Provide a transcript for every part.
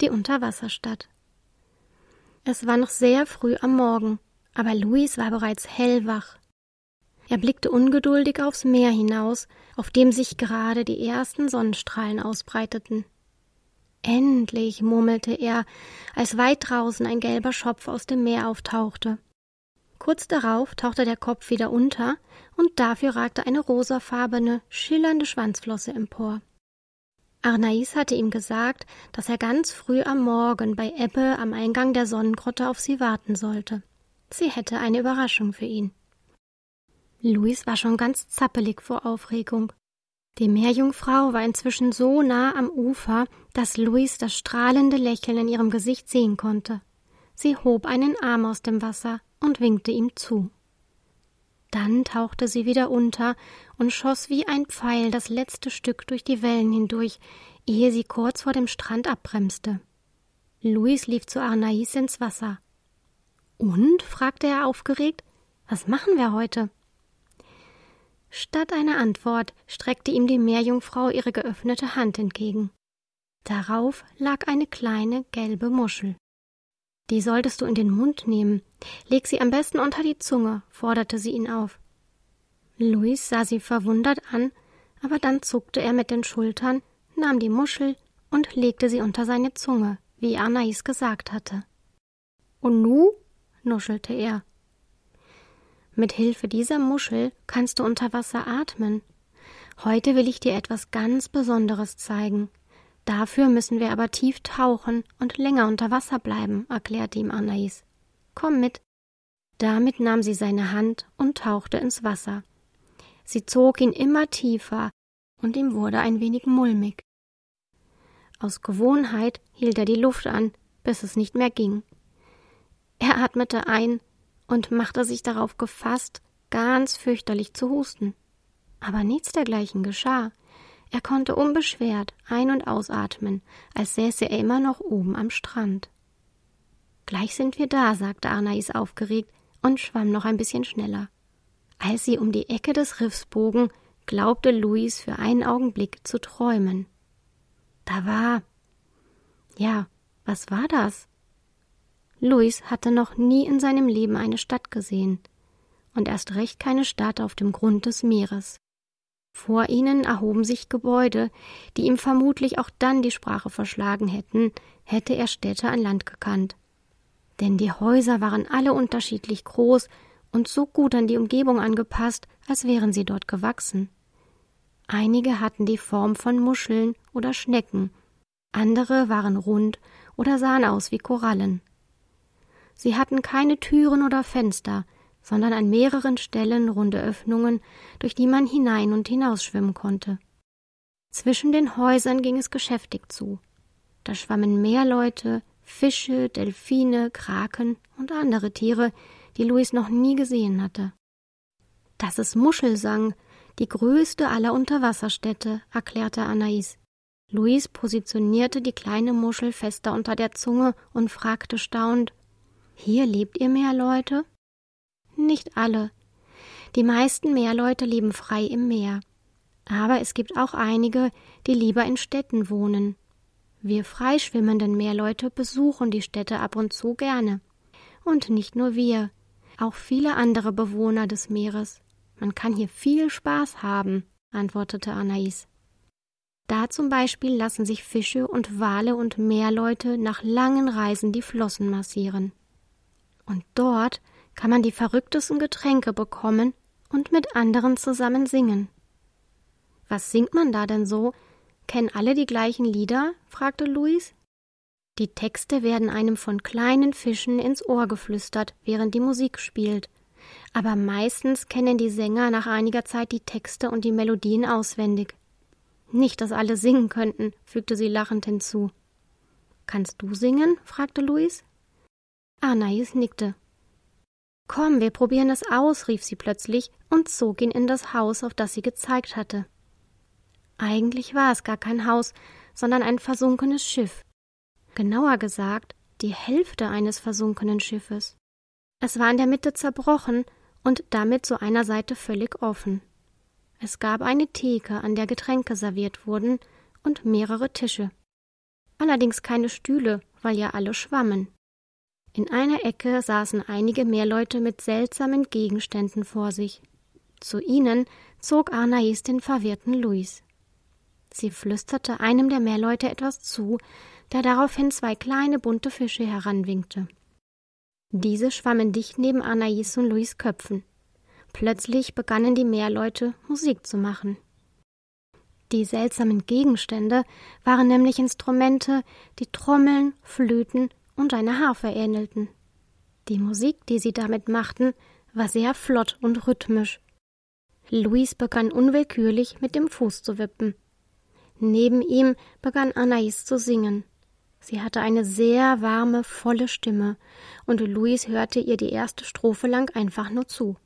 Die Unterwasserstadt Es war noch sehr früh am Morgen, aber Luis war bereits hellwach. Er blickte ungeduldig aufs Meer hinaus, auf dem sich gerade die ersten Sonnenstrahlen ausbreiteten. Endlich, murmelte er, als weit draußen ein gelber Schopf aus dem Meer auftauchte. Kurz darauf tauchte der Kopf wieder unter, und dafür ragte eine rosafarbene, schillernde Schwanzflosse empor. Arnais hatte ihm gesagt, dass er ganz früh am Morgen bei Ebbe am Eingang der Sonnengrotte auf sie warten sollte. Sie hätte eine Überraschung für ihn. Luis war schon ganz zappelig vor Aufregung. Die Meerjungfrau war inzwischen so nah am Ufer, dass Luis das strahlende Lächeln in ihrem Gesicht sehen konnte. Sie hob einen Arm aus dem Wasser und winkte ihm zu. Dann tauchte sie wieder unter und schoss wie ein Pfeil das letzte Stück durch die Wellen hindurch, ehe sie kurz vor dem Strand abbremste. Luis lief zu Arnais ins Wasser. Und? fragte er aufgeregt. Was machen wir heute? Statt einer Antwort streckte ihm die Meerjungfrau ihre geöffnete Hand entgegen. Darauf lag eine kleine gelbe Muschel. Die solltest du in den Mund nehmen. Leg sie am besten unter die Zunge, forderte sie ihn auf. Luis sah sie verwundert an, aber dann zuckte er mit den Schultern, nahm die Muschel und legte sie unter seine Zunge, wie Anais gesagt hatte. Und nu? nuschelte er. Mit Hilfe dieser Muschel kannst du unter Wasser atmen. Heute will ich dir etwas ganz Besonderes zeigen. Dafür müssen wir aber tief tauchen und länger unter Wasser bleiben, erklärte ihm Anais. Komm mit. Damit nahm sie seine Hand und tauchte ins Wasser. Sie zog ihn immer tiefer, und ihm wurde ein wenig mulmig. Aus Gewohnheit hielt er die Luft an, bis es nicht mehr ging. Er atmete ein und machte sich darauf gefasst, ganz fürchterlich zu husten. Aber nichts dergleichen geschah. Er konnte unbeschwert ein- und ausatmen, als säße er immer noch oben am Strand. Gleich sind wir da, sagte Arnais aufgeregt und schwamm noch ein bisschen schneller. Als sie um die Ecke des Riffs bogen, glaubte Luis für einen Augenblick zu träumen. Da war. Ja, was war das? Luis hatte noch nie in seinem Leben eine Stadt gesehen und erst recht keine Stadt auf dem Grund des Meeres. Vor ihnen erhoben sich Gebäude, die ihm vermutlich auch dann die Sprache verschlagen hätten, hätte er Städte an Land gekannt. Denn die Häuser waren alle unterschiedlich groß und so gut an die Umgebung angepasst, als wären sie dort gewachsen. Einige hatten die Form von Muscheln oder Schnecken, andere waren rund oder sahen aus wie Korallen. Sie hatten keine Türen oder Fenster, sondern an mehreren Stellen runde Öffnungen, durch die man hinein und hinausschwimmen konnte. Zwischen den Häusern ging es geschäftig zu. Da schwammen Meerleute, Fische, Delfine, Kraken und andere Tiere, die Louis noch nie gesehen hatte. Das ist Muschelsang, die größte aller Unterwasserstädte, erklärte Anais. Louis positionierte die kleine Muschel fester unter der Zunge und fragte staunend hier lebt ihr Meerleute? Nicht alle. Die meisten Meerleute leben frei im Meer. Aber es gibt auch einige, die lieber in Städten wohnen. Wir freischwimmenden Meerleute besuchen die Städte ab und zu gerne. Und nicht nur wir, auch viele andere Bewohner des Meeres. Man kann hier viel Spaß haben, antwortete Anais. Da zum Beispiel lassen sich Fische und Wale und Meerleute nach langen Reisen die Flossen massieren. Und dort kann man die verrücktesten Getränke bekommen und mit anderen zusammen singen. Was singt man da denn so? Kennen alle die gleichen Lieder? fragte Luis. Die Texte werden einem von kleinen Fischen ins Ohr geflüstert, während die Musik spielt. Aber meistens kennen die Sänger nach einiger Zeit die Texte und die Melodien auswendig. Nicht, dass alle singen könnten, fügte sie lachend hinzu. Kannst du singen? fragte Luis. Anais nickte. Komm, wir probieren es aus, rief sie plötzlich und zog ihn in das Haus, auf das sie gezeigt hatte. Eigentlich war es gar kein Haus, sondern ein versunkenes Schiff. Genauer gesagt, die Hälfte eines versunkenen Schiffes. Es war in der Mitte zerbrochen und damit zu einer Seite völlig offen. Es gab eine Theke, an der Getränke serviert wurden, und mehrere Tische. Allerdings keine Stühle, weil ja alle schwammen. In einer Ecke saßen einige Meerleute mit seltsamen Gegenständen vor sich. Zu ihnen zog Arnais den verwirrten Luis. Sie flüsterte einem der Meerleute etwas zu, der daraufhin zwei kleine bunte Fische heranwinkte. Diese schwammen dicht neben Anais und Luis Köpfen. Plötzlich begannen die Meerleute Musik zu machen. Die seltsamen Gegenstände waren nämlich Instrumente, die Trommeln, Flöten und eine Harfe ähnelten. Die Musik, die sie damit machten, war sehr flott und rhythmisch. Luis begann unwillkürlich mit dem Fuß zu wippen. Neben ihm begann Anais zu singen. Sie hatte eine sehr warme, volle Stimme, und Luis hörte ihr die erste Strophe lang einfach nur zu.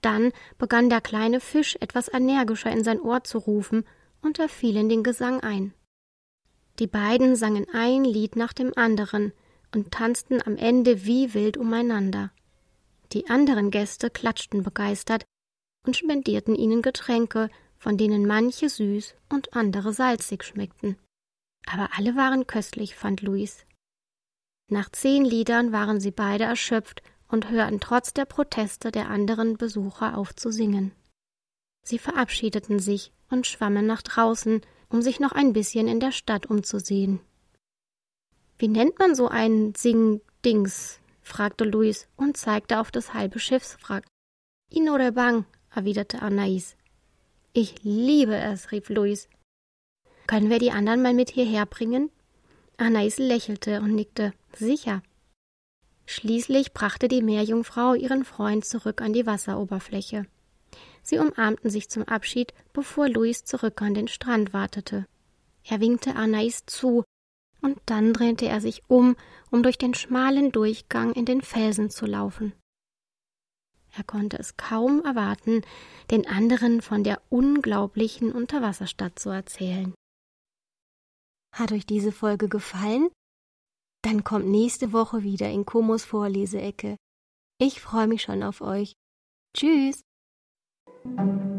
Dann begann der kleine Fisch etwas energischer in sein Ohr zu rufen, und er fiel in den Gesang ein. Die beiden sangen ein Lied nach dem anderen und tanzten am Ende wie wild umeinander. Die anderen Gäste klatschten begeistert und spendierten ihnen Getränke, von denen manche süß und andere salzig schmeckten. Aber alle waren köstlich, fand Luis. Nach zehn Liedern waren sie beide erschöpft und hörten trotz der Proteste der anderen Besucher auf zu singen. Sie verabschiedeten sich und schwammen nach draußen, um sich noch ein bisschen in der Stadt umzusehen. Wie nennt man so einen Sing-Dings? fragte Luis und zeigte auf das halbe Schiffswrack. Inorebang, erwiderte Anais. Ich liebe es, rief Luis. Können wir die anderen mal mit hierher bringen? Anais lächelte und nickte. Sicher. Schließlich brachte die Meerjungfrau ihren Freund zurück an die Wasseroberfläche. Sie umarmten sich zum Abschied, bevor Luis zurück an den Strand wartete. Er winkte Anais zu, und dann drehte er sich um, um durch den schmalen Durchgang in den Felsen zu laufen. Er konnte es kaum erwarten, den anderen von der unglaublichen Unterwasserstadt zu erzählen. Hat euch diese Folge gefallen? Dann kommt nächste Woche wieder in Komos Vorleseecke. Ich freue mich schon auf euch. Tschüss! Thank you.